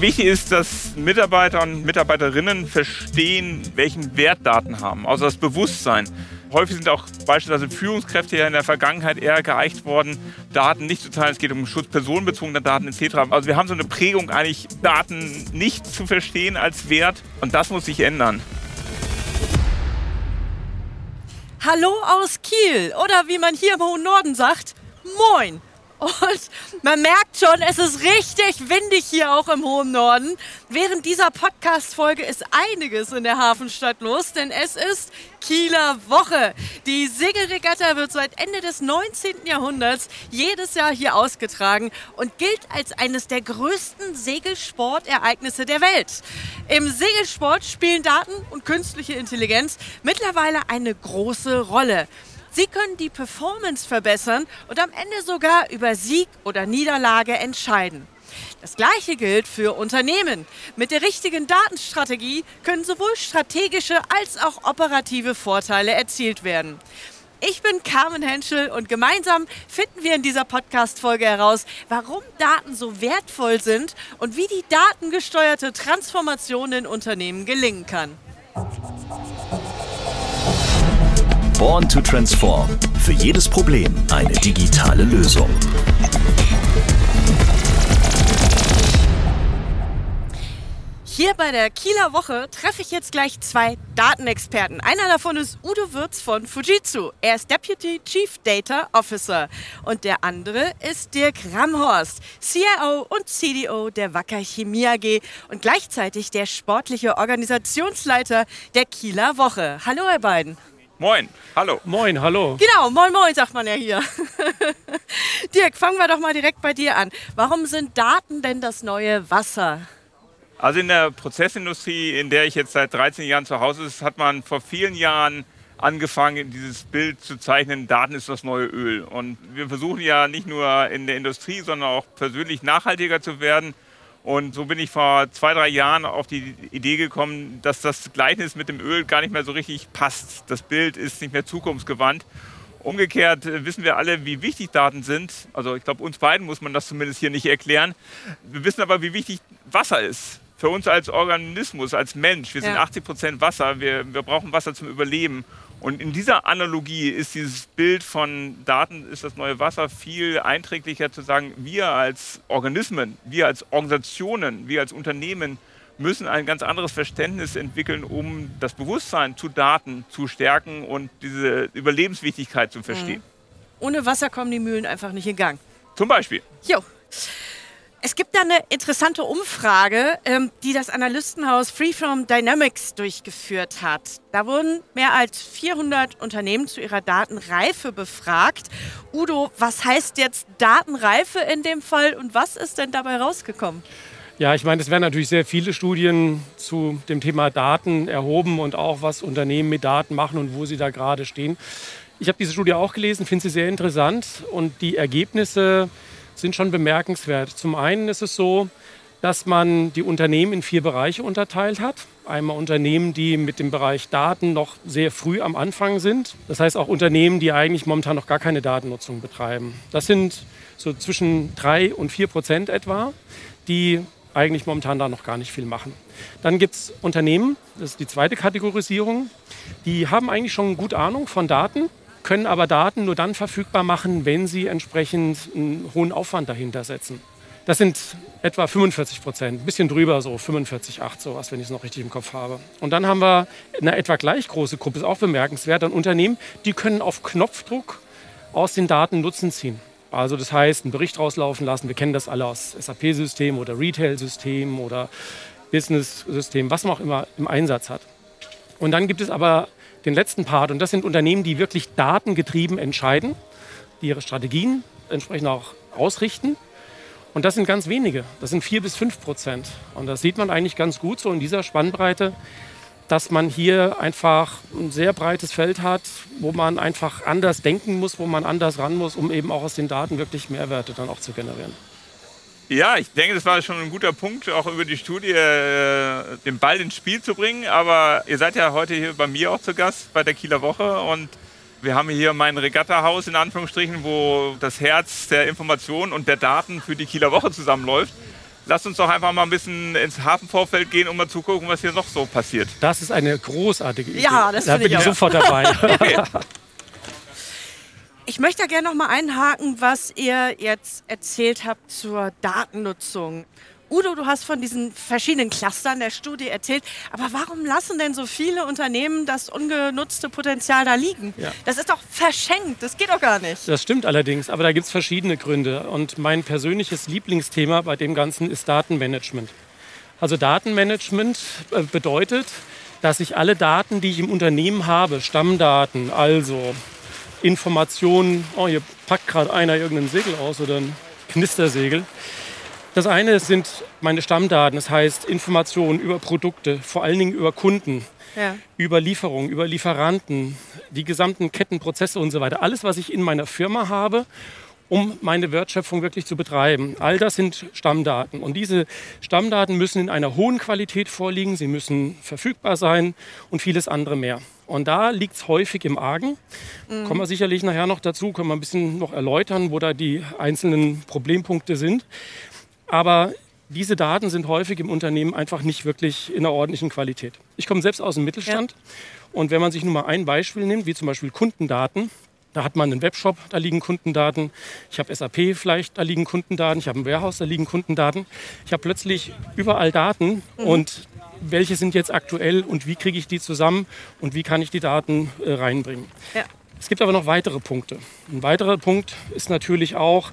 Wichtig ist, dass Mitarbeiter und Mitarbeiterinnen verstehen, welchen Wert Daten haben, also das Bewusstsein. Häufig sind auch beispielsweise Führungskräfte ja in der Vergangenheit eher geeicht worden, Daten nicht zu teilen. Es geht um Schutz personenbezogener Daten etc. Also wir haben so eine Prägung, eigentlich Daten nicht zu verstehen als Wert und das muss sich ändern. Hallo aus Kiel oder wie man hier im hohen Norden sagt, Moin. Und man merkt schon, es ist richtig windig hier auch im hohen Norden. Während dieser Podcast-Folge ist einiges in der Hafenstadt los, denn es ist Kieler Woche. Die Segelregatta wird seit Ende des 19. Jahrhunderts jedes Jahr hier ausgetragen und gilt als eines der größten Segelsportereignisse der Welt. Im Segelsport spielen Daten und künstliche Intelligenz mittlerweile eine große Rolle. Sie können die Performance verbessern und am Ende sogar über Sieg oder Niederlage entscheiden. Das gleiche gilt für Unternehmen. Mit der richtigen Datenstrategie können sowohl strategische als auch operative Vorteile erzielt werden. Ich bin Carmen Henschel und gemeinsam finden wir in dieser Podcast-Folge heraus, warum Daten so wertvoll sind und wie die datengesteuerte Transformation in Unternehmen gelingen kann. Born to Transform. Für jedes Problem eine digitale Lösung. Hier bei der Kieler Woche treffe ich jetzt gleich zwei Datenexperten. Einer davon ist Udo Würz von Fujitsu. Er ist Deputy Chief Data Officer. Und der andere ist Dirk Ramhorst, CIO und CDO der Wacker Chemie AG und gleichzeitig der sportliche Organisationsleiter der Kieler Woche. Hallo, ihr beiden. Moin, hallo. Moin, hallo. Genau, moin, moin, sagt man ja hier. Dirk, fangen wir doch mal direkt bei dir an. Warum sind Daten denn das neue Wasser? Also in der Prozessindustrie, in der ich jetzt seit 13 Jahren zu Hause ist, hat man vor vielen Jahren angefangen, dieses Bild zu zeichnen, Daten ist das neue Öl. Und wir versuchen ja nicht nur in der Industrie, sondern auch persönlich nachhaltiger zu werden. Und so bin ich vor zwei, drei Jahren auf die Idee gekommen, dass das Gleichnis mit dem Öl gar nicht mehr so richtig passt. Das Bild ist nicht mehr zukunftsgewandt. Umgekehrt äh, wissen wir alle, wie wichtig Daten sind. Also ich glaube, uns beiden muss man das zumindest hier nicht erklären. Wir wissen aber, wie wichtig Wasser ist. Für uns als Organismus, als Mensch. Wir sind ja. 80 Prozent Wasser. Wir, wir brauchen Wasser zum Überleben. Und in dieser Analogie ist dieses Bild von Daten ist das neue Wasser viel einträglicher zu sagen, wir als Organismen, wir als Organisationen, wir als Unternehmen müssen ein ganz anderes Verständnis entwickeln, um das Bewusstsein zu Daten zu stärken und diese Überlebenswichtigkeit zu verstehen. Mhm. Ohne Wasser kommen die Mühlen einfach nicht in Gang. Zum Beispiel. Jo. Es gibt da eine interessante Umfrage, ähm, die das Analystenhaus Freeform Dynamics durchgeführt hat. Da wurden mehr als 400 Unternehmen zu ihrer Datenreife befragt. Udo, was heißt jetzt Datenreife in dem Fall und was ist denn dabei rausgekommen? Ja, ich meine, es werden natürlich sehr viele Studien zu dem Thema Daten erhoben und auch, was Unternehmen mit Daten machen und wo sie da gerade stehen. Ich habe diese Studie auch gelesen, finde sie sehr interessant und die Ergebnisse sind schon bemerkenswert. Zum einen ist es so, dass man die Unternehmen in vier Bereiche unterteilt hat. Einmal Unternehmen, die mit dem Bereich Daten noch sehr früh am Anfang sind. Das heißt auch Unternehmen, die eigentlich momentan noch gar keine Datennutzung betreiben. Das sind so zwischen drei und vier Prozent etwa, die eigentlich momentan da noch gar nicht viel machen. Dann gibt es Unternehmen, das ist die zweite Kategorisierung, die haben eigentlich schon gut Ahnung von Daten, können aber Daten nur dann verfügbar machen, wenn sie entsprechend einen hohen Aufwand dahinter setzen. Das sind etwa 45 Prozent, ein bisschen drüber, so 45, 8, sowas, wenn ich es noch richtig im Kopf habe. Und dann haben wir eine etwa gleich große Gruppe, ist auch bemerkenswert, an Unternehmen, die können auf Knopfdruck aus den Daten Nutzen ziehen. Also das heißt, einen Bericht rauslaufen lassen, wir kennen das alle aus SAP-Systemen oder Retail-Systemen oder Business-Systemen, was man auch immer im Einsatz hat. Und dann gibt es aber den letzten Part. Und das sind Unternehmen, die wirklich datengetrieben entscheiden, die ihre Strategien entsprechend auch ausrichten. Und das sind ganz wenige. Das sind vier bis fünf Prozent. Und das sieht man eigentlich ganz gut so in dieser Spannbreite, dass man hier einfach ein sehr breites Feld hat, wo man einfach anders denken muss, wo man anders ran muss, um eben auch aus den Daten wirklich Mehrwerte dann auch zu generieren. Ja, ich denke, das war schon ein guter Punkt, auch über die Studie äh, den Ball ins Spiel zu bringen. Aber ihr seid ja heute hier bei mir auch zu Gast bei der Kieler Woche und Wir haben hier mein Regattahaus in Anführungsstrichen, wo das Herz der Informationen und der Daten für die Kieler Woche zusammenläuft. Lasst uns doch einfach mal ein bisschen ins Hafenvorfeld gehen, um mal zu gucken, was hier noch so passiert. Das ist eine großartige Idee. Ja, das da bin ich ich auch. sofort dabei. Okay. Ich möchte da gerne noch mal einhaken, was ihr jetzt erzählt habt zur Datennutzung. Udo, du hast von diesen verschiedenen Clustern der Studie erzählt, aber warum lassen denn so viele Unternehmen das ungenutzte Potenzial da liegen? Ja. Das ist doch verschenkt, das geht doch gar nicht. Das stimmt allerdings, aber da gibt es verschiedene Gründe. Und mein persönliches Lieblingsthema bei dem Ganzen ist Datenmanagement. Also Datenmanagement äh, bedeutet, dass ich alle Daten, die ich im Unternehmen habe, Stammdaten, also Informationen, oh, hier packt gerade einer irgendein Segel aus oder ein Knistersegel. Das eine sind meine Stammdaten, das heißt Informationen über Produkte, vor allen Dingen über Kunden, Ja. über Lieferungen, über Lieferanten, die gesamten Kettenprozesse und so weiter. Alles, was ich in meiner Firma habe, um meine Wertschöpfung wirklich zu betreiben. All das sind Stammdaten. Und diese Stammdaten müssen in einer hohen Qualität vorliegen, sie müssen verfügbar sein und vieles andere mehr. Und da liegt es häufig im Argen. Kommen wir sicherlich nachher noch dazu, können wir ein bisschen noch erläutern, wo da die einzelnen Problempunkte sind. Aber diese Daten sind häufig im Unternehmen einfach nicht wirklich in einer ordentlichen Qualität. Ich komme selbst aus dem Mittelstand und wenn man sich nur mal ein Beispiel nimmt, wie zum Beispiel Kundendaten, da hat man einen Webshop, da liegen Kundendaten. Ich habe SAP vielleicht, da liegen Kundendaten. Ich habe ein Warehouse, da liegen Kundendaten. Ich habe plötzlich überall Daten und welche sind jetzt aktuell und wie kriege ich die zusammen und wie kann ich die Daten äh, reinbringen. Ja. Es gibt aber noch weitere Punkte. Ein weiterer Punkt ist natürlich auch,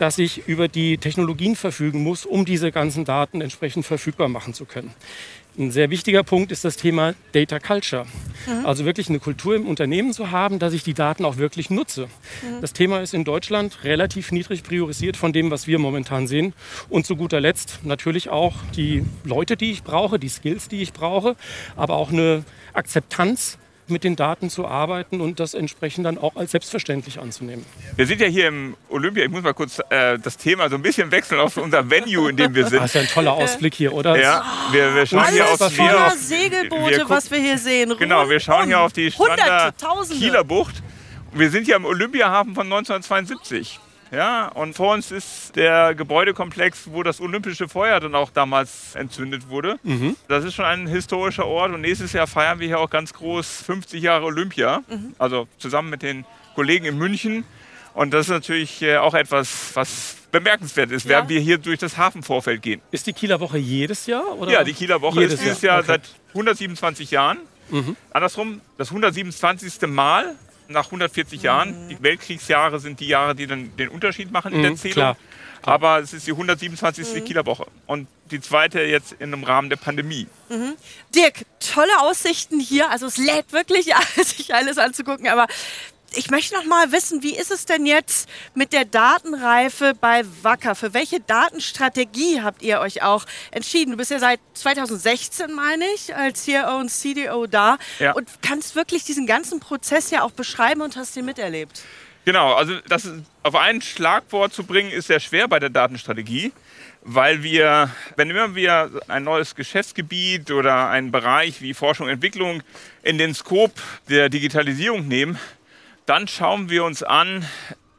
dass ich über die Technologien verfügen muss, um diese ganzen Daten entsprechend verfügbar machen zu können. Ein sehr wichtiger Punkt ist das Thema Data Culture. Also wirklich eine Kultur im Unternehmen zu haben, dass ich die Daten auch wirklich nutze. Das Thema ist in Deutschland relativ niedrig priorisiert von dem, was wir momentan sehen. Und zu guter Letzt natürlich auch die Leute, die ich brauche, die Skills, die ich brauche, aber auch eine Akzeptanz mit den Daten zu arbeiten und das entsprechend dann auch als selbstverständlich anzunehmen. Wir sind ja hier im Olympia. Ich muss mal kurz äh, das Thema so ein bisschen wechseln auf unser Venue, in dem wir Das sind. ist ja ein toller Ausblick hier, oder? Ja, wir, wir schauen hier Alles auf, voller hier voller auf Segelboote, wir was wir hier sehen. Genau, wir schauen hier auf die Strander. Kieler Bucht. Und wir sind hier am Olympiahafen von 1972. Ja, und vor uns ist der Gebäudekomplex, wo das Olympische Feuer dann auch damals entzündet wurde. Das ist schon ein historischer Ort und nächstes Jahr feiern wir hier auch ganz groß 50 Jahre Olympia. Also zusammen mit den Kollegen in München. Und das ist natürlich äh, auch etwas, was bemerkenswert ist, Ja. während wir hier durch das Hafenvorfeld gehen. Ist die Kieler Woche jedes Jahr? Oder? Ja, die Kieler Woche Jedes ist dieses Jahr, Jahr, okay. seit 127 Jahren. Andersrum, das 127. Mal nach 140 Jahren. Die Weltkriegsjahre sind die Jahre, die dann den Unterschied machen in der Mhm, Zählung. klar. Aber es ist die 127. Kieler Woche. Und die zweite jetzt in einem Rahmen der Pandemie. Dirk, tolle Aussichten hier. Also es lädt wirklich, sich alles anzugucken. Aber ich möchte noch mal wissen, wie ist es denn jetzt mit der Datenreife bei Wacker? Für welche Datenstrategie habt ihr euch auch entschieden? Du bist ja seit 2016, meine ich, als CRO und CDO da Ja. und kannst wirklich diesen ganzen Prozess ja auch beschreiben und hast ihn miterlebt. Genau, also das auf ein Schlagwort zu bringen, ist sehr schwer bei der Datenstrategie, weil wir, wenn immer wir ein neues Geschäftsgebiet oder einen Bereich wie Forschung und Entwicklung in den Scope der Digitalisierung nehmen, dann schauen wir uns an,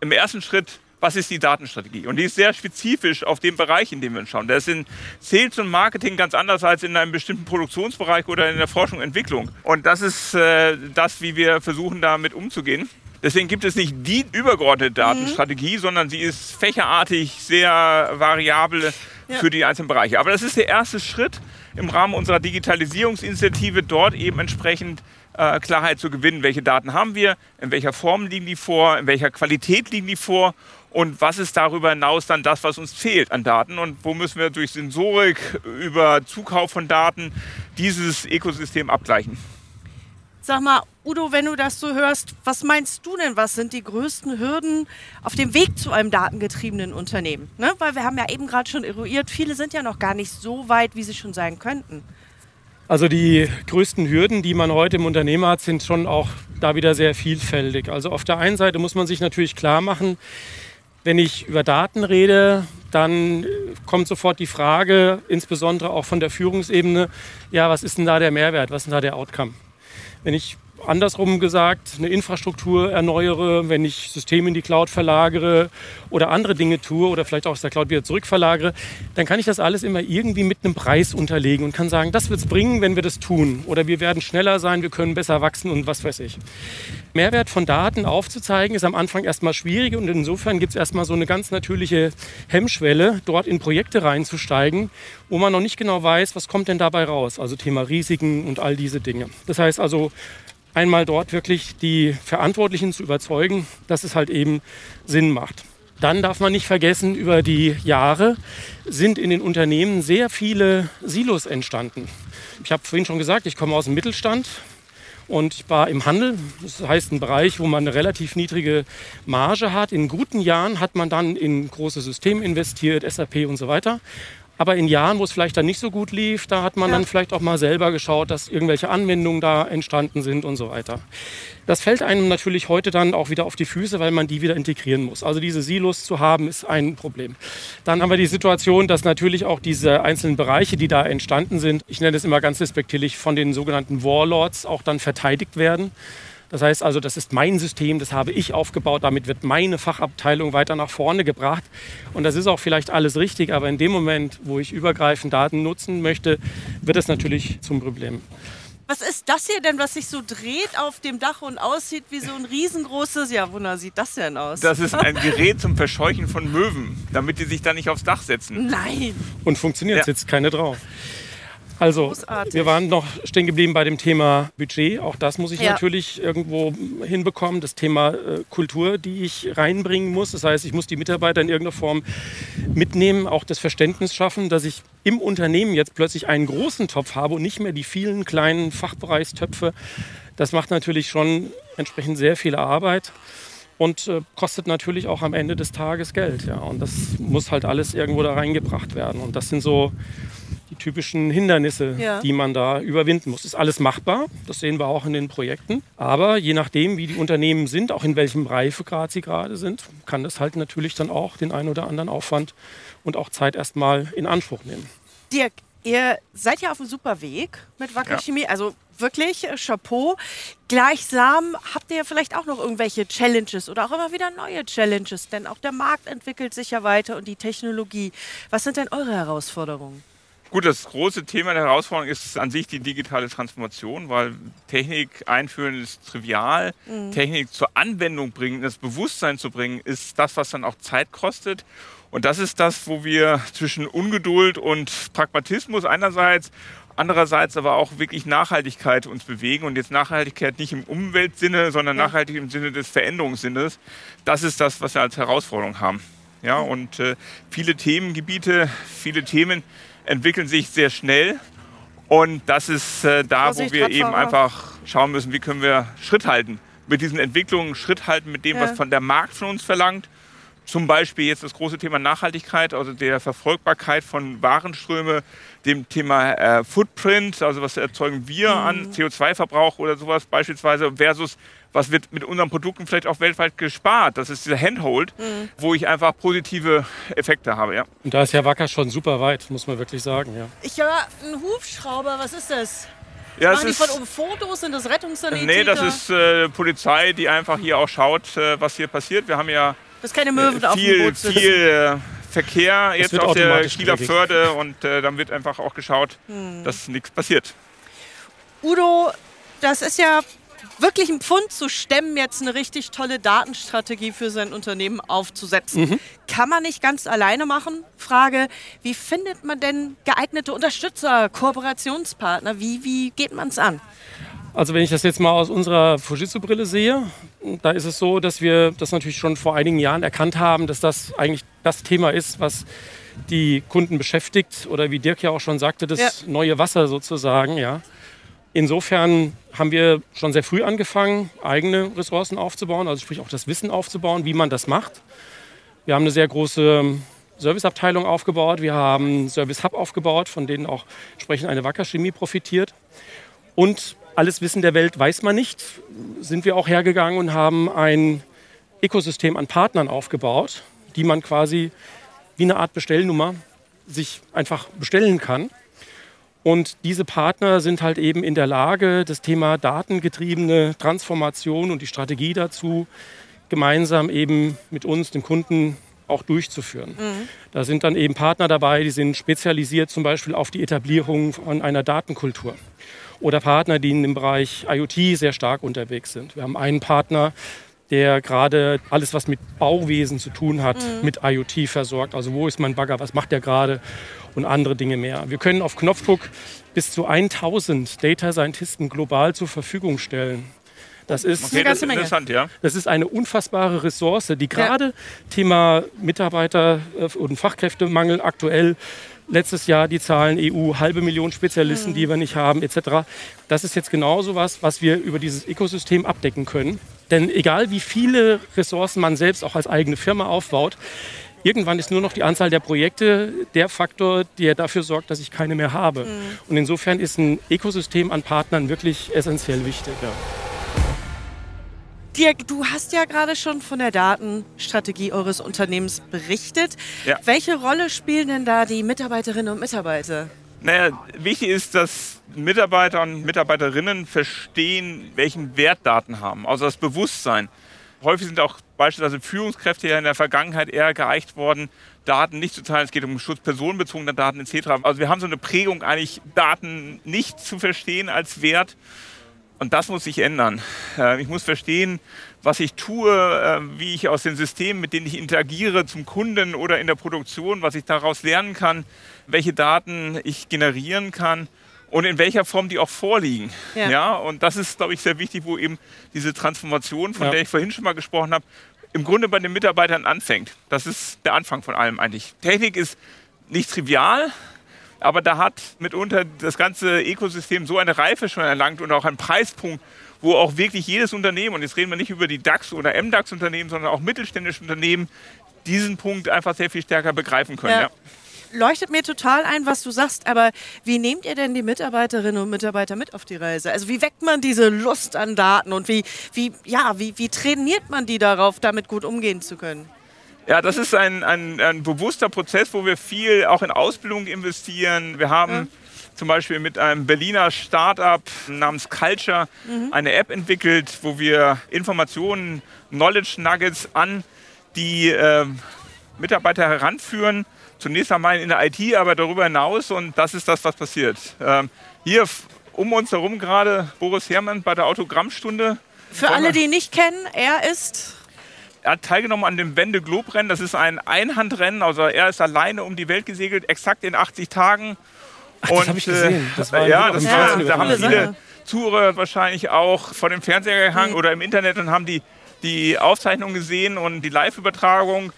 im ersten Schritt, was ist die Datenstrategie? Und die ist sehr spezifisch auf den Bereich, in dem wir uns schauen. Das ist in Sales und Marketing ganz anders als in einem bestimmten Produktionsbereich oder in der Forschung und Entwicklung. Und das ist äh, das, wie wir versuchen, damit umzugehen. Deswegen gibt es nicht die übergeordnete Datenstrategie, sondern sie ist fächerartig sehr variabel für die einzelnen Bereiche. Aber das ist der erste Schritt im Rahmen unserer Digitalisierungsinitiative, dort eben entsprechend äh, Klarheit zu gewinnen. Welche Daten haben wir? In welcher Form liegen die vor? In welcher Qualität liegen die vor? Und was ist darüber hinaus dann das, was uns fehlt an Daten? Und wo müssen wir durch Sensorik, über Zukauf von Daten dieses Ökosystem abgleichen? Sag mal, Udo, wenn du das so hörst, was meinst du denn, was sind die größten Hürden auf dem Weg zu einem datengetriebenen Unternehmen? Ne? Weil wir haben ja eben gerade schon eruiert, viele sind ja noch gar nicht so weit, wie sie schon sein könnten. Also die größten Hürden, die man heute im Unternehmen hat, sind schon auch da wieder sehr vielfältig. Also auf der einen Seite muss man sich natürlich klar machen, wenn ich über Daten rede, dann kommt sofort die Frage, insbesondere auch von der Führungsebene, ja, was ist denn da der Mehrwert, was ist denn da der Outcome? Wenn ich andersrum gesagt eine Infrastruktur erneuere, wenn ich Systeme in die Cloud verlagere oder andere Dinge tue oder vielleicht auch aus der Cloud wieder zurückverlagere, dann kann ich das alles immer irgendwie mit einem Preis unterlegen und kann sagen, das wird es bringen, wenn wir das tun. Oder wir werden schneller sein, wir können besser wachsen und was weiß ich. Mehrwert von Daten aufzuzeigen ist am Anfang erstmal schwierig und insofern gibt es erstmal so eine ganz natürliche Hemmschwelle, dort in Projekte reinzusteigen, wo man noch nicht genau weiß, was kommt denn dabei raus. Also Thema Risiken und all diese Dinge. Das heißt also, einmal dort wirklich die Verantwortlichen zu überzeugen, dass es halt eben Sinn macht. Dann darf man nicht vergessen, über die Jahre sind in den Unternehmen sehr viele Silos entstanden. Ich habe vorhin schon gesagt, ich komme aus dem Mittelstand und ich war im Handel. Das heißt ein Bereich, wo man eine relativ niedrige Marge hat. In guten Jahren hat man dann in große Systeme investiert, SAP und so weiter. Aber in Jahren, wo es vielleicht dann nicht so gut lief, da hat man ja. dann vielleicht auch mal selber geschaut, dass irgendwelche Anwendungen da entstanden sind und so weiter. Das fällt einem natürlich heute dann auch wieder auf die Füße, weil man die wieder integrieren muss. Also diese Silos zu haben, ist ein Problem. Dann haben wir die Situation, dass natürlich auch diese einzelnen Bereiche, die da entstanden sind, ich nenne es immer ganz respektierlich, von den sogenannten Warlords auch dann verteidigt werden. Das heißt also, das ist mein System, das habe ich aufgebaut, damit wird meine Fachabteilung weiter nach vorne gebracht. Und das ist auch vielleicht alles richtig, aber in dem Moment, wo ich übergreifend Daten nutzen möchte, wird es natürlich zum Problem. Was ist das hier denn, was sich so dreht auf dem Dach und aussieht wie so ein riesengroßes, ja, wunder sieht das denn aus? Das ist ein Gerät zum Verscheuchen von Möwen, damit die sich da nicht aufs Dach setzen. Nein. Und funktioniert, ja. sitzt keine drauf. Also, Großartig. wir waren noch stehen geblieben bei dem Thema Budget. Auch das muss ich ja. natürlich irgendwo hinbekommen. Das Thema äh, Kultur, die ich reinbringen muss. Das heißt, ich muss die Mitarbeiter in irgendeiner Form mitnehmen, auch das Verständnis schaffen, dass ich im Unternehmen jetzt plötzlich einen großen Topf habe und nicht mehr die vielen kleinen Fachbereichstöpfe. Das macht natürlich schon entsprechend sehr viel Arbeit und äh, kostet natürlich auch am Ende des Tages Geld. Ja. Und das muss halt alles irgendwo da reingebracht werden. Und das sind so typischen Hindernisse, ja. die man da überwinden muss. Ist alles machbar, das sehen wir auch in den Projekten. Aber je nachdem, wie die Unternehmen sind, auch in welchem Reifegrad sie gerade sind, kann das halt natürlich dann auch den einen oder anderen Aufwand und auch Zeit erstmal in Anspruch nehmen. Dirk, ihr seid ja auf einem super Weg mit Wacker ja. Chemie. Also wirklich äh, Chapeau. Gleichsam habt ihr vielleicht auch noch irgendwelche Challenges oder auch immer wieder neue Challenges, denn auch der Markt entwickelt sich ja weiter und die Technologie. Was sind denn eure Herausforderungen? Gut, das große Thema der Herausforderung ist an sich die digitale Transformation, weil Technik einführen ist trivial. Mhm. Technik zur Anwendung bringen, das Bewusstsein zu bringen, ist das, was dann auch Zeit kostet. Und das ist das, wo wir zwischen Ungeduld und Pragmatismus einerseits, andererseits aber auch wirklich Nachhaltigkeit uns bewegen. Und jetzt Nachhaltigkeit nicht im Umweltsinne, sondern ja. nachhaltig im Sinne des Veränderungssinnes. Das ist das, was wir als Herausforderung haben. Ja, und äh, viele Themengebiete, viele Themen, entwickeln sich sehr schnell. Und das ist äh, da, wo wir eben einfach schauen müssen, wie können wir Schritt halten mit diesen Entwicklungen, Schritt halten mit dem, ja. was von der Markt von uns verlangt. Zum Beispiel jetzt das große Thema Nachhaltigkeit, also der Verfolgbarkeit von Warenströme, dem Thema äh, Footprint, also was erzeugen wir mhm. an CO2-Verbrauch oder sowas beispielsweise, versus was wird mit unseren Produkten vielleicht auch weltweit gespart. Das ist dieser Handhold, mhm. wo ich einfach positive Effekte habe. Ja. Und da ist ja Wacker schon super weit, muss man wirklich sagen. Ja. Ich höre einen Hubschrauber, was ist das? Ja, Machen die von oben Fotos? Sind das Rettungssanitäter? Nee, das ist äh, Polizei, die einfach hier auch schaut, äh, was hier passiert. Wir haben ja das keine Möwen äh, viel, auf dem Boot viel äh, Verkehr jetzt auf der Kieler Förde und äh, dann wird einfach auch geschaut, hm. dass nichts passiert. Udo, das ist ja wirklich ein Pfund zu stemmen, jetzt eine richtig tolle Datenstrategie für sein Unternehmen aufzusetzen. Mhm. Kann man nicht ganz alleine machen. Frage, wie findet man denn geeignete Unterstützer, Kooperationspartner? Wie, wie geht man es an? Also wenn ich das jetzt mal aus unserer Fujitsu-Brille sehe, da ist es so, dass wir das natürlich schon vor einigen Jahren erkannt haben, dass das eigentlich das Thema ist, was die Kunden beschäftigt oder wie Dirk ja auch schon sagte, das ja. neue Wasser sozusagen, ja. Insofern haben wir schon sehr früh angefangen, eigene Ressourcen aufzubauen, also sprich auch das Wissen aufzubauen, wie man das macht. Wir haben eine sehr große Serviceabteilung aufgebaut, wir haben Service Hub aufgebaut, von denen auch entsprechend eine Wacker Chemie profitiert. Und alles Wissen der Welt weiß man nicht, sind wir auch hergegangen und haben ein Ökosystem an Partnern aufgebaut, die man quasi wie eine Art Bestellnummer sich einfach bestellen kann Und diese Partner sind halt eben in der Lage, das Thema datengetriebene Transformation und die Strategie dazu gemeinsam eben mit uns, den Kunden, auch durchzuführen. Mhm. Da sind dann eben Partner dabei, die sind spezialisiert zum Beispiel auf die Etablierung von einer Datenkultur. Oder Partner, die in dem Bereich IoT sehr stark unterwegs sind. Wir haben einen Partner, der gerade alles, was mit Bauwesen zu tun hat, mhm. mit IoT versorgt. Also wo ist mein Bagger, was macht der gerade und andere Dinge mehr. Wir können auf Knopfdruck bis zu 1000 Data Scientisten global zur Verfügung stellen. Das ist, okay, das ist interessant, ja. Das ist eine unfassbare Ressource, die gerade ja. Thema Mitarbeiter äh, und Fachkräftemangel aktuell letztes Jahr die Zahlen EU, halbe Million Spezialisten, mhm. die wir nicht haben, etc. Das ist jetzt genauso was, was wir über dieses Ökosystem abdecken können. Denn egal wie viele Ressourcen man selbst auch als eigene Firma aufbaut, Irgendwann ist nur noch die Anzahl der Projekte der Faktor, der dafür sorgt, dass ich keine mehr habe. Mhm. Und insofern ist ein Ökosystem an Partnern wirklich essentiell wichtig. Ja. Dirk, du hast ja gerade schon von der Datenstrategie eures Unternehmens berichtet. Ja. Welche Rolle spielen denn da die Mitarbeiterinnen und Mitarbeiter? Naja, wichtig ist, dass Mitarbeiter und Mitarbeiterinnen verstehen, welchen Wert Daten haben, also das Bewusstsein. Häufig sind auch beispielsweise Führungskräfte ja in der Vergangenheit eher geeicht worden, Daten nicht zu teilen. Es geht um Schutz personenbezogener Daten etc. Also wir haben so eine Prägung, eigentlich Daten nicht zu verstehen als Wert. Und das muss sich ändern. Äh, ich muss verstehen, was ich tue, äh, wie ich aus den Systemen, mit denen ich interagiere, zum Kunden oder in der Produktion, was ich daraus lernen kann, welche Daten ich generieren kann und in welcher Form die auch vorliegen. Ja. ja und das ist, glaube ich, sehr wichtig, wo eben diese Transformation, von ja. der ich vorhin schon mal gesprochen habe, im Grunde bei den Mitarbeitern anfängt. Das ist der Anfang von allem eigentlich. Technik ist nicht trivial, aber da hat mitunter das ganze Ökosystem so eine Reife schon erlangt und auch einen Preispunkt, wo auch wirklich jedes Unternehmen, und jetzt reden wir nicht über die DAX- oder MDAX-Unternehmen, sondern auch mittelständische Unternehmen, diesen Punkt einfach sehr viel stärker begreifen können. Ja. Ja leuchtet mir total ein, was du sagst, aber wie nehmt ihr denn die Mitarbeiterinnen und Mitarbeiter mit auf die Reise? Also wie weckt man diese Lust an Daten und wie, wie, ja, wie, wie trainiert man die darauf, damit gut umgehen zu können? Ja, das ist ein, ein, ein bewusster Prozess, wo wir viel auch in Ausbildung investieren. Wir haben ja. zum Beispiel mit einem Berliner Startup namens Culture mhm. eine App entwickelt, wo wir Informationen, Knowledge Nuggets an die äh, Mitarbeiter heranführen zunächst einmal in der IT, aber darüber hinaus und das ist das, was passiert. Ähm, hier um uns herum gerade Boris Herrmann bei der Autogrammstunde. Für alle, die ihn nicht kennen, er ist er hat teilgenommen an dem Wende Globe Rennen. Das ist ein Einhandrennen. Also er ist alleine um die Welt gesegelt, exakt in 80 Tagen. Ach, das habe ich gesehen. Äh, das war ja, das war, da haben viele Zuhörer wahrscheinlich auch vor dem Fernseher gehangen mhm. oder im Internet und haben die, die Aufzeichnung gesehen und die Live-Übertragung.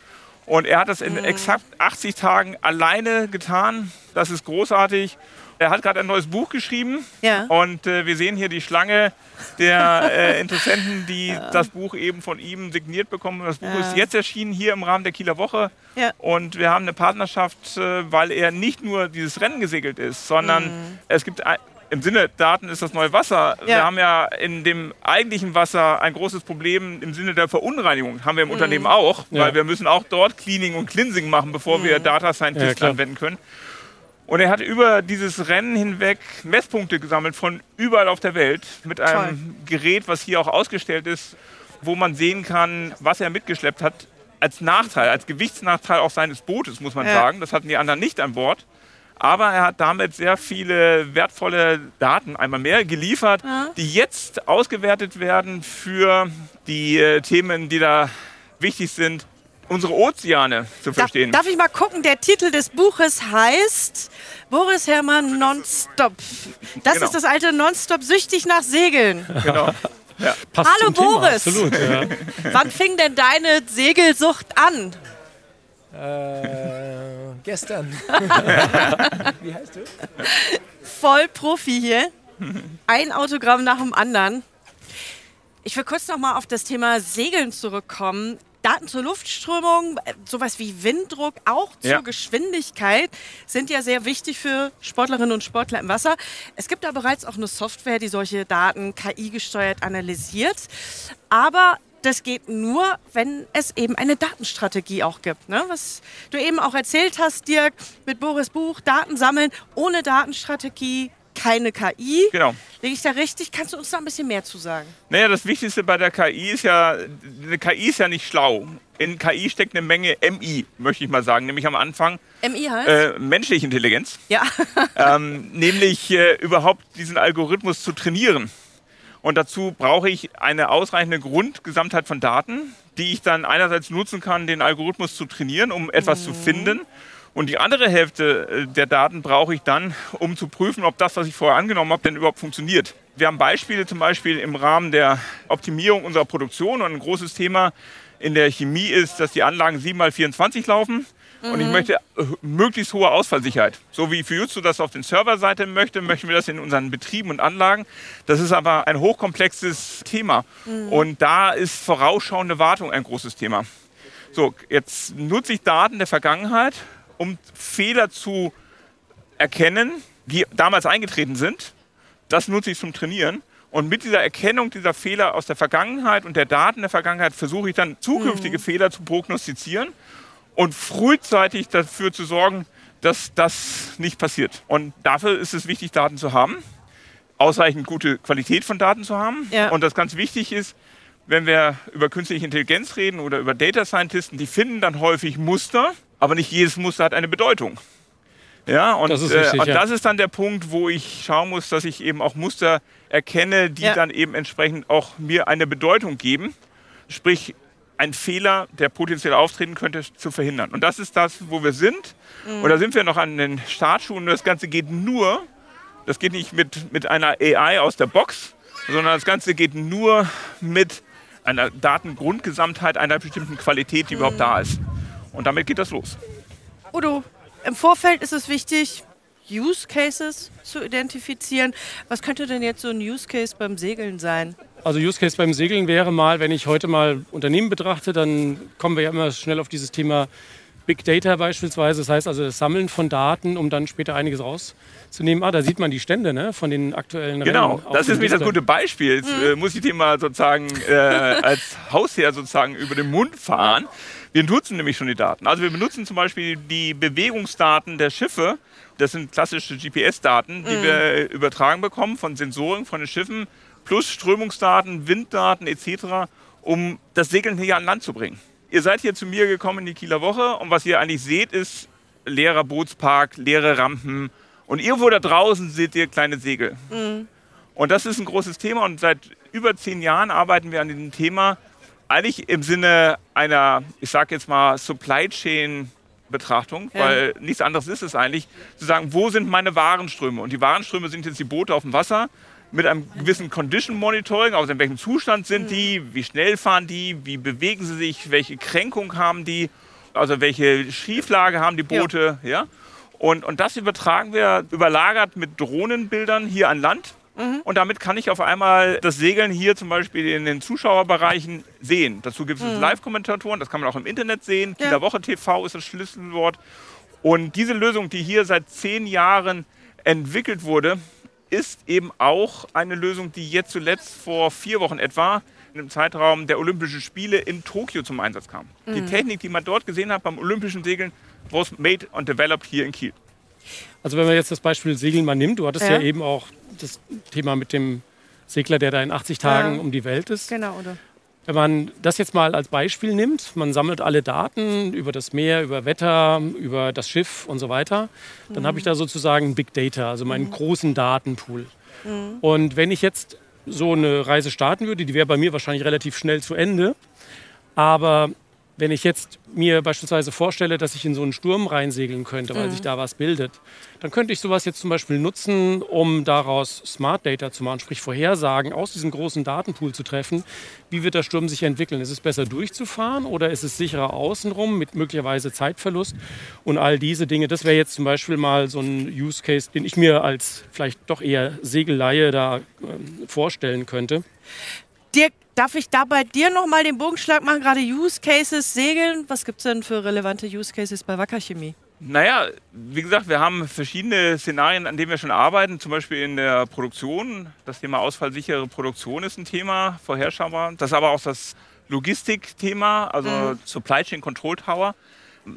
Und er hat das in mhm. exakt 80 Tagen alleine getan. Das ist großartig. Er hat gerade ein neues Buch geschrieben ja. und äh, wir sehen hier die Schlange der äh, Interessenten, die ja. das Buch eben von ihm signiert bekommen. Das Buch ja. ist jetzt erschienen hier im Rahmen der Kieler Woche und wir haben eine Partnerschaft, äh, weil er nicht nur dieses Rennen gesegelt ist, sondern mhm. es gibt im Sinne Daten ist das neue Wasser. Ja. Wir haben ja in dem eigentlichen Wasser ein großes Problem im Sinne der Verunreinigung. Haben wir im mhm. Unternehmen auch, ja. weil wir müssen auch dort Cleaning und Cleansing machen, bevor mhm. wir Data Scientist ja, anwenden können. Und er hat über dieses Rennen hinweg Messpunkte gesammelt von überall auf der Welt mit einem Toll. Gerät, was hier auch ausgestellt ist, wo man sehen kann, was er mitgeschleppt hat. Als Nachteil, als Gewichtsnachteil auch seines Bootes, muss man sagen. Das hatten die anderen nicht an Bord. Aber er hat damit sehr viele wertvolle Daten einmal mehr geliefert, ja. die jetzt ausgewertet werden für die äh, Themen, die da wichtig sind, unsere Ozeane zu verstehen. Darf, darf ich mal gucken? Der Titel des Buches heißt Boris Herrmann Nonstop. Das genau. ist das alte Nonstop süchtig nach Segeln. Genau. Ja. Hallo Boris. Absolut, ja. Wann fing denn deine Segelsucht an? Äh, gestern. Wie heißt du? Voll Profi hier. Ein Autogramm nach dem anderen. Ich will kurz noch mal auf das Thema Segeln zurückkommen. Daten zur Luftströmung, sowas wie Winddruck, auch zur ja. Geschwindigkeit sind ja sehr wichtig für Sportlerinnen und Sportler im Wasser. Es gibt da bereits auch eine Software, die solche Daten KI gesteuert analysiert. Aber das geht nur, wenn es eben eine Datenstrategie auch gibt. Ne? Was du eben auch erzählt hast, Dirk, mit Boris Buch, Daten sammeln. Ohne Datenstrategie keine KI. Genau. Liege ich da richtig? Kannst du uns da ein bisschen mehr zu sagen? Naja, das Wichtigste bei der KI ist ja, eine KI ist ja nicht schlau. In KI steckt eine Menge MI, möchte ich mal sagen, nämlich am Anfang MI heißt? äh, menschliche Intelligenz, ja. ähm, nämlich äh, überhaupt diesen Algorithmus zu trainieren. Und dazu brauche ich eine ausreichende Grundgesamtheit von Daten, die ich dann einerseits nutzen kann, den Algorithmus zu trainieren, um etwas zu finden. Und die andere Hälfte äh, der Daten brauche ich dann, um zu prüfen, ob das, was ich vorher angenommen habe, denn überhaupt funktioniert. Wir haben Beispiele zum Beispiel im Rahmen der Optimierung unserer Produktion. Und ein großes Thema in der Chemie ist, dass die Anlagen 7x24 laufen. Und ich möchte äh, möglichst hohe Ausfallsicherheit. So wie Fujitsu das auf den Serverseite möchte, möchten wir das in unseren Betrieben und Anlagen. Das ist aber ein hochkomplexes Thema. Und da ist vorausschauende Wartung ein großes Thema. So, jetzt nutze ich Daten der Vergangenheit, um Fehler zu erkennen, die damals eingetreten sind. Das nutze ich zum Trainieren. Und mit dieser Erkennung dieser Fehler aus der Vergangenheit und der Daten der Vergangenheit versuche ich dann zukünftige Fehler zu prognostizieren und frühzeitig dafür zu sorgen, dass das nicht passiert. Und dafür ist es wichtig, Daten zu haben, ausreichend gute Qualität von Daten zu haben. Ja. Und das ganz wichtig ist, wenn wir über künstliche Intelligenz reden oder über Data Scientisten, die finden dann häufig Muster, aber nicht jedes Muster hat eine Bedeutung. Ja, und, Das ist äh, richtig, und ja. das ist dann der Punkt, wo ich schauen muss, dass ich eben auch Muster erkenne, die Ja. dann eben entsprechend auch mir eine Bedeutung geben. Sprich, einen Fehler, der potenziell auftreten könnte, zu verhindern. Und das ist das, wo wir sind. Und da sind wir noch an den Startschuhen. Das Ganze geht nur, das geht nicht mit, mit einer AI aus der Box, sondern das Ganze geht nur mit einer Datengrundgesamtheit einer bestimmten Qualität, die überhaupt da ist. Und damit geht das los. Udo, im Vorfeld ist es wichtig, Use Cases zu identifizieren. Was könnte denn jetzt so ein Use Case beim Segeln sein? Also Use Case beim Segeln wäre mal, wenn ich heute mal Unternehmen betrachte, dann kommen wir ja immer schnell auf dieses Thema Big Data beispielsweise. Das heißt also das Sammeln von Daten, um dann später einiges rauszunehmen. Ah, da sieht man die Stände ne, von den aktuellen Genau, Rennen. auf das dem ist nämlich das gute Beispiel. Jetzt äh, muss ich dir mal sozusagen äh, als Hausherr sozusagen über den Mund fahren. Wir nutzen nämlich schon die Daten. Also wir benutzen zum Beispiel die Bewegungsdaten der Schiffe. Das sind klassische GPS-Daten, die wir übertragen bekommen von Sensoren von den Schiffen, plus Strömungsdaten, Winddaten etc., um das Segeln hier an Land zu bringen. Ihr seid hier zu mir gekommen in die Kieler Woche und was ihr eigentlich seht, ist leerer Bootspark, leere Rampen und irgendwo da draußen seht ihr kleine Segel. Und das ist ein großes Thema und seit über zehn Jahren arbeiten wir an diesem Thema eigentlich im Sinne einer, ich sage jetzt mal, Supply Chain Betrachtung, Ja. weil nichts anderes ist es eigentlich, zu sagen, wo sind meine Warenströme? Und die Warenströme sind jetzt die Boote auf dem Wasser mit einem gewissen Condition Monitoring, also in welchem Zustand sind die, wie schnell fahren die, wie bewegen sie sich, welche Kränkung haben die, also welche Schieflage haben die Boote, ja. Und, und das übertragen wir überlagert mit Drohnenbildern hier an Land. Und damit kann ich auf einmal das Segeln hier zum Beispiel in den Zuschauerbereichen sehen. Dazu gibt es Live-Kommentatoren, das kann man auch im Internet sehen. Ja. Kieler Woche TV ist das Schlüsselwort. Und diese Lösung, die hier seit zehn Jahren entwickelt wurde, ist eben auch eine Lösung, die jetzt zuletzt vor vier Wochen etwa im Zeitraum der Olympischen Spiele in Tokio zum Einsatz kam. Die Technik, die man dort gesehen hat beim Olympischen Segeln, was made and developed hier in Kiel. Also wenn man jetzt das Beispiel Segeln mal nimmt, du hattest Ja. ja, eben auch das Thema mit dem Segler, der da in 80 Tagen Ja. um die Welt ist. Genau, Udo. Wenn man das jetzt mal als Beispiel nimmt, man sammelt alle Daten über das Meer, über Wetter, über das Schiff und so weiter, dann habe ich da sozusagen Big Data, also meinen großen Datenpool. Und wenn ich jetzt so eine Reise starten würde, die wäre bei mir wahrscheinlich relativ schnell zu Ende, aber wenn ich jetzt mir beispielsweise vorstelle, dass ich in so einen Sturm reinsegeln könnte, weil sich da was bildet, dann könnte ich sowas jetzt zum Beispiel nutzen, um daraus Smart Data zu machen, sprich Vorhersagen aus diesem großen Datenpool zu treffen. Wie wird der Sturm sich entwickeln? Ist es besser durchzufahren oder ist es sicherer außenrum mit möglicherweise Zeitverlust und all diese Dinge? Das wäre jetzt zum Beispiel mal so ein Use Case, den ich mir als vielleicht doch eher Segelleihe da ähm, vorstellen könnte. Dirk, darf ich da bei dir nochmal den Bogenschlag machen? Gerade Use Cases, Segeln. Was gibt es denn für relevante Use Cases bei Wacker Chemie? Naja, wie gesagt, wir haben verschiedene Szenarien, an denen wir schon arbeiten, zum Beispiel in der Produktion. Das Thema ausfallsichere Produktion ist ein Thema, vorherschaubar. Das ist aber auch das Logistikthema, also mhm. Supply Chain Control Tower.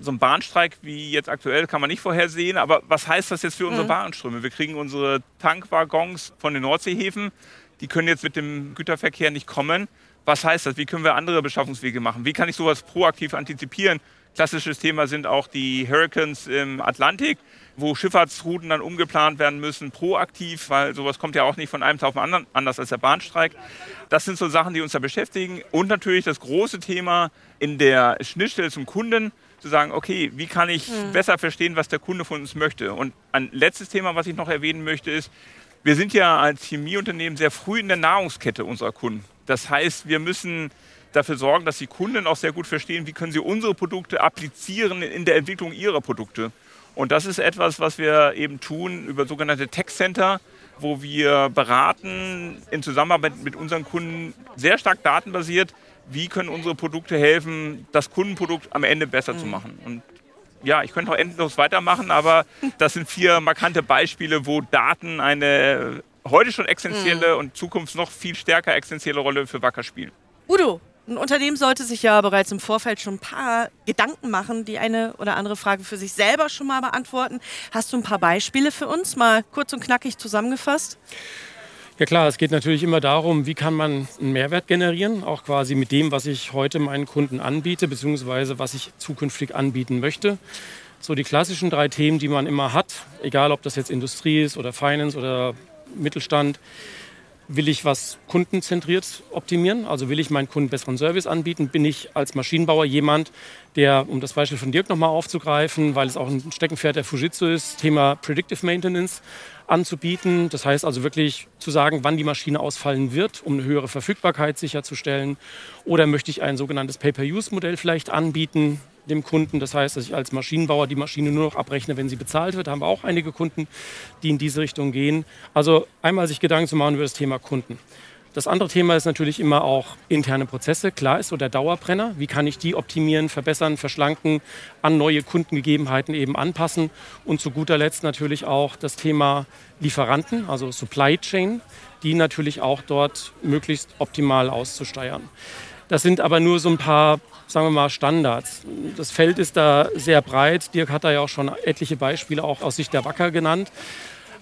So ein Bahnstreik wie jetzt aktuell kann man nicht vorhersehen, aber was heißt das jetzt für unsere mhm. Bahnströme? Wir kriegen unsere Tankwaggons von den Nordseehäfen, die können jetzt mit dem Güterverkehr nicht kommen. Was heißt das? Wie können wir andere Beschaffungswege machen? Wie kann ich sowas proaktiv antizipieren? Klassisches Thema sind auch die Hurricanes im Atlantik, wo Schifffahrtsrouten dann umgeplant werden müssen, proaktiv, weil sowas kommt ja auch nicht von einem Tag auf den anderen, anders als der Bahnstreik. Das sind so Sachen, die uns da beschäftigen. Und natürlich das große Thema in der Schnittstelle zum Kunden, zu sagen, okay, wie kann ich mhm. besser verstehen, was der Kunde von uns möchte. Und ein letztes Thema, was ich noch erwähnen möchte, ist, wir sind ja als Chemieunternehmen sehr früh in der Nahrungskette unserer Kunden. Das heißt, wir müssen dafür sorgen, dass die Kunden auch sehr gut verstehen, wie können sie unsere Produkte applizieren in der Entwicklung ihrer Produkte. Und das ist etwas, was wir eben tun über sogenannte Tech Center, wo wir beraten in Zusammenarbeit mit unseren Kunden sehr stark datenbasiert, wie können unsere Produkte helfen, das Kundenprodukt am Ende besser mhm. zu machen. Und ja, ich könnte auch endlos weitermachen, aber das sind vier markante Beispiele, wo Daten eine heute schon essentielle mhm. und Zukunft noch viel stärker essentielle Rolle für Wacker spielen. Udo, ein Unternehmen sollte sich ja bereits im Vorfeld schon ein paar Gedanken machen, die eine oder andere Frage für sich selber schon mal beantworten. Hast du ein paar Beispiele für uns, mal kurz und knackig zusammengefasst? Ja klar, es geht natürlich immer darum, wie kann man einen Mehrwert generieren, auch quasi mit dem, was ich heute meinen Kunden anbiete, beziehungsweise was ich zukünftig anbieten möchte. So die klassischen drei Themen, die man immer hat, egal ob das jetzt Industrie ist oder Finance oder Mittelstand, Will ich was kundenzentriert optimieren? Also will ich meinen Kunden besseren Service anbieten? Bin ich als Maschinenbauer jemand, der, um das Beispiel von Dirk nochmal aufzugreifen, weil es auch ein Steckenpferd der Fujitsu ist, Thema Predictive Maintenance anzubieten. Das heißt also wirklich zu sagen, wann die Maschine ausfallen wird, um eine höhere Verfügbarkeit sicherzustellen. Oder möchte ich ein sogenanntes Pay-per-Use-Modell vielleicht anbieten, dem Kunden. Das heißt, dass ich als Maschinenbauer die Maschine nur noch abrechne, wenn sie bezahlt wird. Da haben wir auch einige Kunden, die in diese Richtung gehen. Also einmal sich Gedanken zu machen über das Thema Kunden. Das andere Thema ist natürlich immer auch interne Prozesse. Klar ist so der Dauerbrenner. Wie kann ich die optimieren, verbessern, verschlanken, an neue Kundengegebenheiten eben anpassen? Und zu guter Letzt natürlich auch das Thema Lieferanten, also Supply Chain, die natürlich auch dort möglichst optimal auszusteuern. Das sind aber nur so ein paar sagen wir mal, Standards. Das Feld ist da sehr breit. Dirk hat da ja auch schon etliche Beispiele auch aus Sicht der Wacker genannt.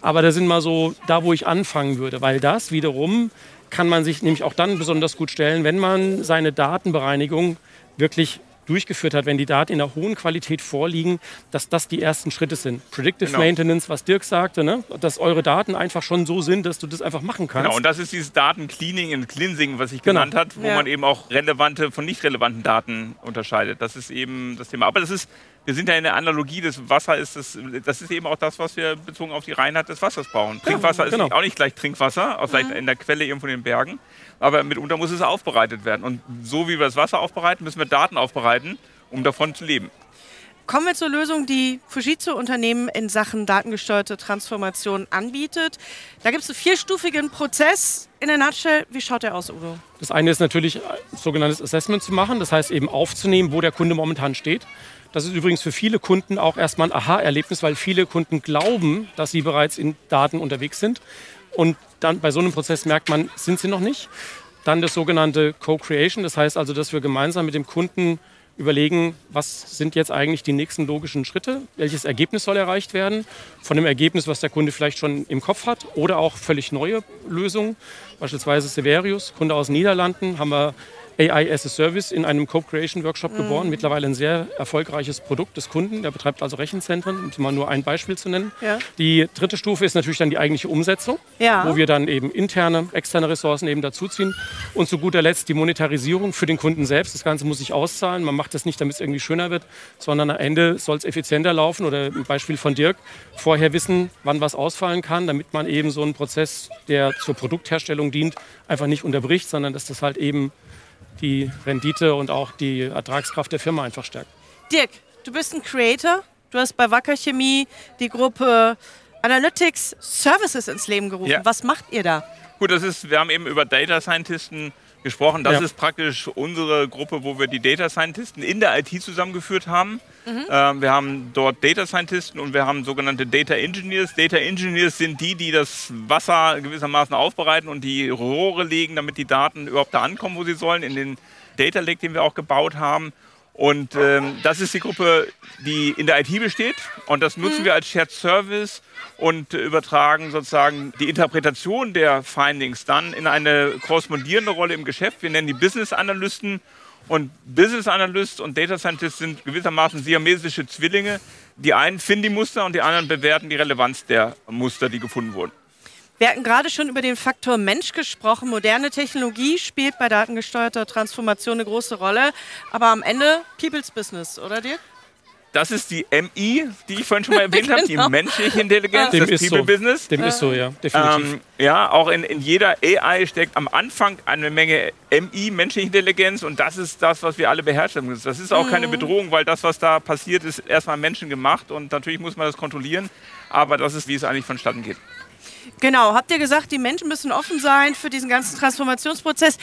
Aber da sind mal so da, wo ich anfangen würde, weil das wiederum kann man sich nämlich auch dann besonders gut stellen, wenn man seine Datenbereinigung wirklich durchgeführt hat, wenn die Daten in einer hohen Qualität vorliegen, dass das die ersten Schritte sind. Predictive genau. Maintenance, was Dirk sagte, ne? dass eure Daten einfach schon so sind, dass du das einfach machen kannst. Genau, und das ist dieses Datencleaning und Cleansing, was ich genau. genannt habe, wo ja. man eben auch relevante von nicht relevanten Daten unterscheidet. Das ist eben das Thema. Aber das ist wir sind ja in der Analogie, das Wasser ist das, das ist eben auch das, was wir bezogen auf die Reinheit des Wassers brauchen. Trinkwasser ja, genau. ist auch nicht gleich Trinkwasser, auch vielleicht mhm. in der Quelle irgendwo in den Bergen, aber mitunter muss es aufbereitet werden. Und so wie wir das Wasser aufbereiten, müssen wir Daten aufbereiten, um davon zu leben. Kommen wir zur Lösung, die Fujitsu-Unternehmen in Sachen datengesteuerte Transformation anbietet. Da gibt es einen vierstufigen Prozess. In der Nutshell, wie schaut der aus, Udo? Das eine ist natürlich, sogenanntes Assessment zu machen, das heißt eben aufzunehmen, wo der Kunde momentan steht. Das ist übrigens für viele Kunden auch erstmal ein Aha-Erlebnis, weil viele Kunden glauben, dass sie bereits in Daten unterwegs sind. Und dann bei so einem Prozess merkt man, sind sie noch nicht. Dann das sogenannte Co-Creation, das heißt also, dass wir gemeinsam mit dem Kunden überlegen, was sind jetzt eigentlich die nächsten logischen Schritte, welches Ergebnis soll erreicht werden, von dem Ergebnis, was der Kunde vielleicht schon im Kopf hat oder auch völlig neue Lösungen. Beispielsweise Severius, Kunde aus den Niederlanden, haben wir AI as a Service in einem Co-Creation Workshop mhm. geboren. Mittlerweile ein sehr erfolgreiches Produkt des Kunden. Der betreibt also Rechenzentren, um mal nur ein Beispiel zu nennen. Ja. Die dritte Stufe ist natürlich dann die eigentliche Umsetzung, ja. wo wir dann eben interne, externe Ressourcen eben dazuziehen. Und zu guter Letzt die Monetarisierung für den Kunden selbst. Das Ganze muss sich auszahlen. Man macht das nicht, damit es irgendwie schöner wird, sondern am Ende soll es effizienter laufen. Oder im Beispiel von Dirk, vorher wissen, wann was ausfallen kann, damit man eben so einen Prozess, der zur Produktherstellung dient, einfach nicht unterbricht, sondern dass das halt eben die Rendite und auch die Ertragskraft der Firma einfach stärkt. Dirk, du bist ein Creator. Du hast bei Wacker Chemie die Gruppe Analytics Services ins Leben gerufen. Ja. Was macht ihr da? Gut, das ist, wir haben eben über Data Scientisten gesprochen. Das ja. ist praktisch unsere Gruppe, wo wir die Data Scientisten in der IT zusammengeführt haben. Mhm. Ähm, wir haben dort Data Scientisten und wir haben sogenannte Data Engineers. Data Engineers sind die, die das Wasser gewissermaßen aufbereiten und die Rohre legen, damit die Daten überhaupt da ankommen, wo sie sollen, in den Data Lake, den wir auch gebaut haben. Und ähm, das ist die Gruppe, die in der IT besteht. Und das nutzen mhm. wir als Shared Service und übertragen sozusagen die Interpretation der Findings dann in eine korrespondierende Rolle im Geschäft. Wir nennen die Business Analysten. Und Business Analyst und Data Scientist sind gewissermaßen siamesische Zwillinge. Die einen finden die Muster und die anderen bewerten die Relevanz der Muster, die gefunden wurden. Wir hatten gerade schon über den Faktor Mensch gesprochen. Moderne Technologie spielt bei datengesteuerter Transformation eine große Rolle. Aber am Ende People's Business, oder Dirk? Das ist die MI, die ich vorhin schon mal erwähnt genau. habe, die menschliche Intelligenz, Dem das People so. Business. Dem ist so, ja, definitiv. Ähm, ja, auch in, in jeder AI steckt am Anfang eine Menge MI, menschliche Intelligenz, und das ist das, was wir alle beherrschen müssen. Das ist auch mhm. keine Bedrohung, weil das, was da passiert, ist erstmal Menschen gemacht und natürlich muss man das kontrollieren, aber das ist, wie es eigentlich vonstatten geht. Genau, habt ihr gesagt, die Menschen müssen offen sein für diesen ganzen Transformationsprozess.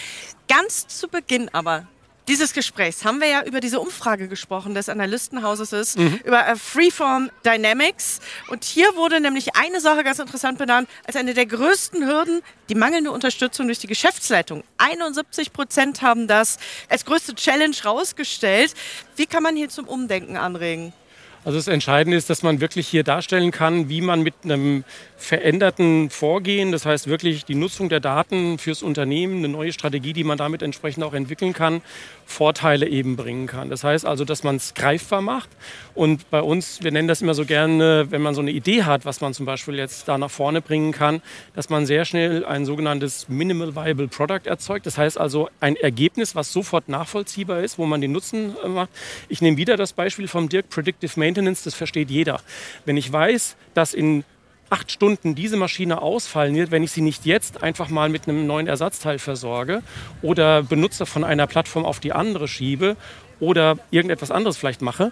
Ganz zu Beginn aber dieses Gesprächs haben wir ja über diese Umfrage gesprochen des Analystenhauses, mhm. über äh, Freeform Dynamics. Und hier wurde nämlich eine Sache ganz interessant benannt als eine der größten Hürden, die mangelnde Unterstützung durch die Geschäftsleitung. 71 Prozent haben das als größte Challenge rausgestellt. Wie kann man hier zum Umdenken anregen? Also das Entscheidende ist, dass man wirklich hier darstellen kann, wie man mit einem veränderten Vorgehen, das heißt wirklich die Nutzung der Daten fürs Unternehmen, eine neue Strategie, die man damit entsprechend auch entwickeln kann, Vorteile eben bringen kann. Das heißt also, dass man es greifbar macht. Und bei uns, wir nennen das immer so gerne, wenn man so eine Idee hat, was man zum Beispiel jetzt da nach vorne bringen kann, dass man sehr schnell ein sogenanntes Minimal Viable Product erzeugt. Das heißt also ein Ergebnis, was sofort nachvollziehbar ist, wo man den Nutzen äh, macht. Ich nehme wieder das Beispiel vom Dirk Predictive Maintenance, das versteht jeder. Wenn ich weiß, dass in acht Stunden diese Maschine ausfallen wird, wenn ich sie nicht jetzt einfach mal mit einem neuen Ersatzteil versorge oder Benutzer von einer Plattform auf die andere schiebe oder irgendetwas anderes vielleicht mache,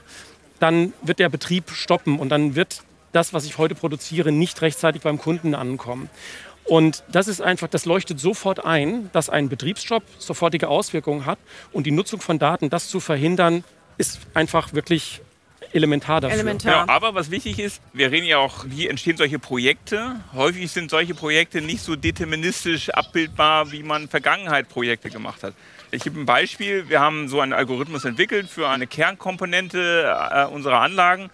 dann wird der Betrieb stoppen und dann wird das, was ich heute produziere, nicht rechtzeitig beim Kunden ankommen. Und das ist einfach, das leuchtet sofort ein, dass ein Betriebsstopp sofortige Auswirkungen hat und die Nutzung von Daten, das zu verhindern, ist einfach wirklich elementar dafür. Elementar. Ja, aber was wichtig ist, wir reden ja auch, wie entstehen solche Projekte. Häufig sind solche Projekte nicht so deterministisch abbildbar, wie man Vergangenheit Projekte gemacht hat. Ich gebe ein Beispiel. Wir haben so einen Algorithmus entwickelt für eine Kernkomponente äh, unserer Anlagen.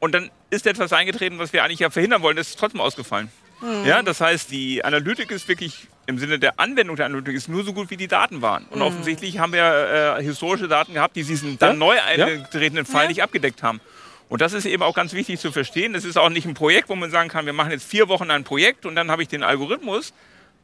Und dann ist etwas eingetreten, was wir eigentlich ja verhindern wollen. Das ist trotzdem ausgefallen. Mhm. Ja, das heißt, die Analytik ist wirklich im Sinne der Anwendung der Analytik ist nur so gut, wie die Daten waren. Und mhm. offensichtlich haben wir äh, historische Daten gehabt, die diesen dann ja? neu eingetretenen ja? Fall ja. nicht abgedeckt haben. Und das ist eben auch ganz wichtig zu verstehen. Das ist auch nicht ein Projekt, wo man sagen kann, wir machen jetzt vier Wochen ein Projekt und dann habe ich den Algorithmus.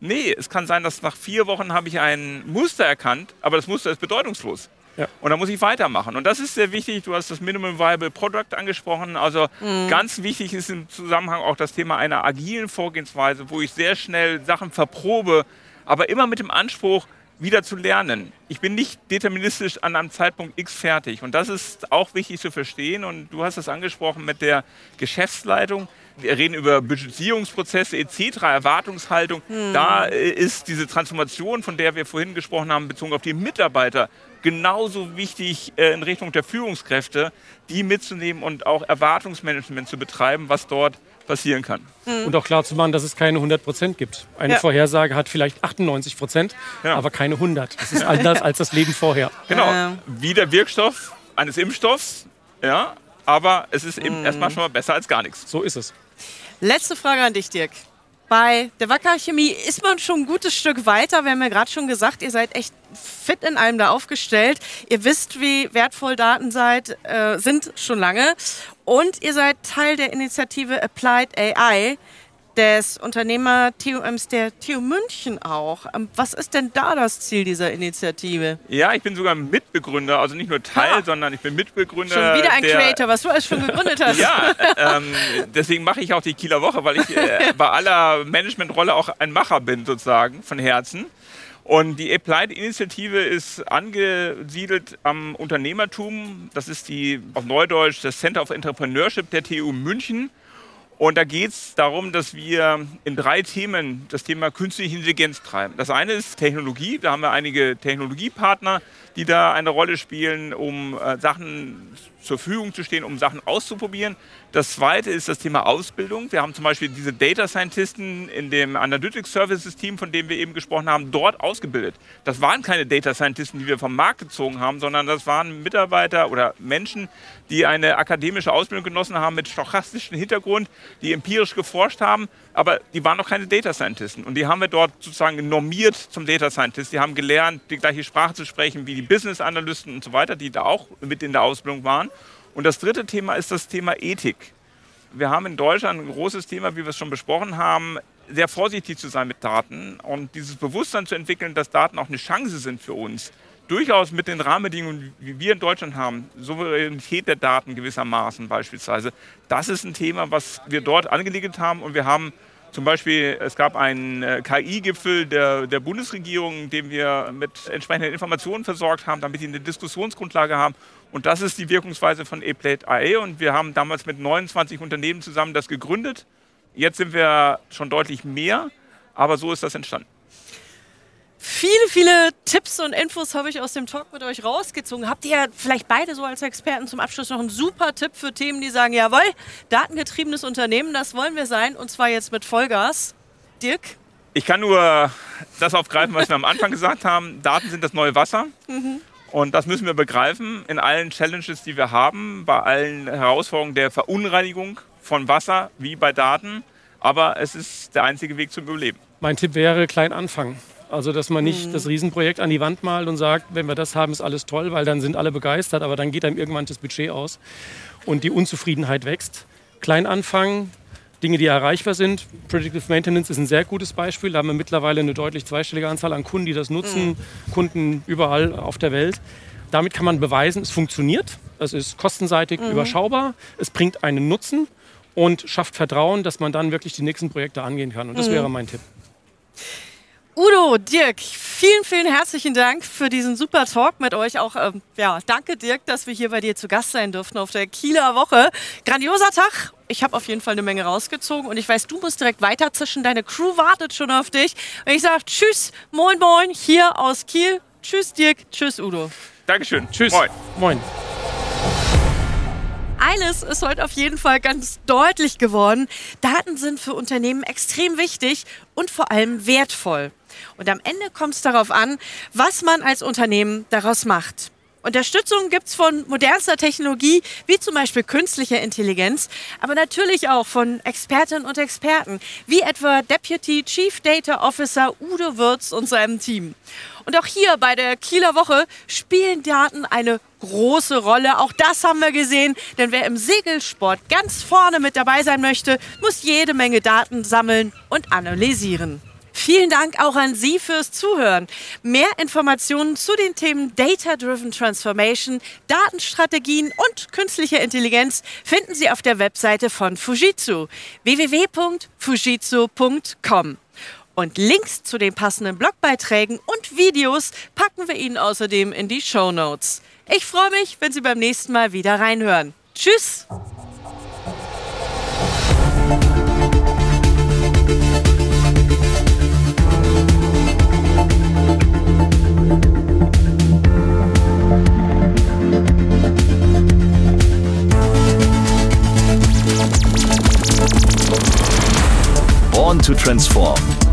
Nee, es kann sein, dass nach vier Wochen habe ich ein Muster erkannt, aber das Muster ist bedeutungslos. Ja. Und da muss ich weitermachen. Und das ist sehr wichtig. Du hast das Minimum Viable Product angesprochen. Also mhm. ganz wichtig ist im Zusammenhang auch das Thema einer agilen Vorgehensweise, wo ich sehr schnell Sachen verprobe, aber immer mit dem Anspruch, wieder zu lernen. Ich bin nicht deterministisch an einem Zeitpunkt X fertig. Und das ist auch wichtig zu verstehen. Und du hast es angesprochen mit der Geschäftsleitung. Wir reden über Budgetierungsprozesse etc., Erwartungshaltung. Hm. Da ist diese Transformation, von der wir vorhin gesprochen haben, bezogen auf die Mitarbeiter, genauso wichtig äh, in Richtung der Führungskräfte, die mitzunehmen und auch Erwartungsmanagement zu betreiben, was dort passieren kann. Mhm. Und auch klar zu machen, dass es keine 100 Prozent gibt. Eine ja. Vorhersage hat vielleicht 98 Prozent, ja. aber keine 100. Das ist anders als das Leben vorher. Genau, ja. wie der Wirkstoff eines Impfstoffs, ja, aber es ist eben mhm. erstmal schon mal besser als gar nichts. So ist es. Letzte Frage an dich, Dirk. Bei der Wacker Chemie ist man schon ein gutes Stück weiter. Wir haben ja gerade schon gesagt, ihr seid echt fit in allem da aufgestellt. Ihr wisst, wie wertvoll Daten seid, äh, sind schon lange. Und ihr seid Teil der Initiative Applied AI des Unternehmer-TUMs der TU München auch. Ähm, was ist denn da das Ziel dieser Initiative? Ja, ich bin sogar Mitbegründer, also nicht nur Teil, ha. sondern ich bin Mitbegründer. Schon wieder ein Creator, was du alles schon gegründet hast. ja, ähm, deswegen mache ich auch die Kieler Woche, weil ich äh, bei aller Managementrolle auch ein Macher bin, sozusagen, von Herzen. Und die Applied-Initiative ist angesiedelt am Unternehmertum. Das ist die auf Neudeutsch das Center of Entrepreneurship der TU München. Und da geht es darum, dass wir in drei Themen das Thema künstliche Intelligenz treiben. Das eine ist Technologie. Da haben wir einige Technologiepartner, die da eine Rolle spielen, um äh, Sachen zur Verfügung zu stehen, um Sachen auszuprobieren. Das zweite ist das Thema Ausbildung. Wir haben zum Beispiel diese Data Scientisten in dem Analytics Services Team, von dem wir eben gesprochen haben, dort ausgebildet. Das waren keine Data Scientisten, die wir vom Markt gezogen haben, sondern das waren Mitarbeiter oder Menschen, die eine akademische Ausbildung genossen haben mit stochastischem Hintergrund, die empirisch geforscht haben, aber die waren noch keine Data Scientisten. Und die haben wir dort sozusagen normiert zum Data Scientist. Die haben gelernt, die gleiche Sprache zu sprechen wie die Business Analysten und so weiter, die da auch mit in der Ausbildung waren. Und das dritte Thema ist das Thema Ethik. Wir haben in Deutschland ein großes Thema, wie wir es schon besprochen haben, sehr vorsichtig zu sein mit Daten und dieses Bewusstsein zu entwickeln, dass Daten auch eine Chance sind für uns. Durchaus mit den Rahmenbedingungen, wie wir in Deutschland haben, Souveränität der Daten gewissermaßen beispielsweise. Das ist ein Thema, was wir dort angelegt haben und wir haben zum Beispiel, es gab einen äh, KI-Gipfel der, der Bundesregierung, den wir mit entsprechenden Informationen versorgt haben, damit sie eine Diskussionsgrundlage haben. Und das ist die Wirkungsweise von ePlate AE. Und wir haben damals mit 29 Unternehmen zusammen das gegründet. Jetzt sind wir schon deutlich mehr, aber so ist das entstanden. Viele, viele Tipps und Infos habe ich aus dem Talk mit euch rausgezogen. Habt ihr vielleicht beide so als Experten zum Abschluss noch einen super Tipp für Themen, die sagen, jawohl, datengetriebenes Unternehmen, das wollen wir sein und zwar jetzt mit Vollgas. Dirk? Ich kann nur das aufgreifen, was wir am Anfang gesagt haben. Daten sind das neue Wasser. Mhm. Und das müssen wir begreifen in allen Challenges, die wir haben, bei allen Herausforderungen der Verunreinigung von Wasser wie bei Daten. Aber es ist der einzige Weg zum Überleben. Mein Tipp wäre klein anfangen. Also, dass man nicht mhm. das Riesenprojekt an die Wand malt und sagt, wenn wir das haben, ist alles toll, weil dann sind alle begeistert, aber dann geht einem irgendwann das Budget aus und die Unzufriedenheit wächst. Klein anfangen, Dinge, die erreichbar sind. Predictive Maintenance ist ein sehr gutes Beispiel. Da haben wir mittlerweile eine deutlich zweistellige Anzahl an Kunden, die das nutzen, mhm. Kunden überall auf der Welt. Damit kann man beweisen, es funktioniert. Es ist kostenseitig mhm. überschaubar. Es bringt einen Nutzen und schafft Vertrauen, dass man dann wirklich die nächsten Projekte angehen kann. Und das mhm. wäre mein Tipp. Udo, Dirk, vielen, vielen herzlichen Dank für diesen super Talk mit euch. Auch ähm, ja, danke, Dirk, dass wir hier bei dir zu Gast sein durften auf der Kieler Woche. Grandioser Tag. Ich habe auf jeden Fall eine Menge rausgezogen und ich weiß, du musst direkt weiterzischen. Deine Crew wartet schon auf dich. Und ich sage Tschüss, moin, moin, hier aus Kiel. Tschüss, Dirk. Tschüss, Udo. Dankeschön. Tschüss. Moin. moin eines ist heute auf jeden Fall ganz deutlich geworden. Daten sind für Unternehmen extrem wichtig und vor allem wertvoll. Und am Ende kommt es darauf an, was man als Unternehmen daraus macht. Unterstützung gibt es von modernster Technologie, wie zum Beispiel künstlicher Intelligenz, aber natürlich auch von Expertinnen und Experten, wie etwa Deputy Chief Data Officer Udo Würz und seinem Team. Und auch hier bei der Kieler Woche spielen Daten eine große Rolle. Auch das haben wir gesehen, denn wer im Segelsport ganz vorne mit dabei sein möchte, muss jede Menge Daten sammeln und analysieren. Vielen Dank auch an Sie fürs Zuhören. Mehr Informationen zu den Themen Data-Driven Transformation, Datenstrategien und künstliche Intelligenz finden Sie auf der Webseite von Fujitsu www.fujitsu.com. Und Links zu den passenden Blogbeiträgen und Videos packen wir Ihnen außerdem in die Show Notes. Ich freue mich, wenn Sie beim nächsten Mal wieder reinhören. Tschüss! Born to Transform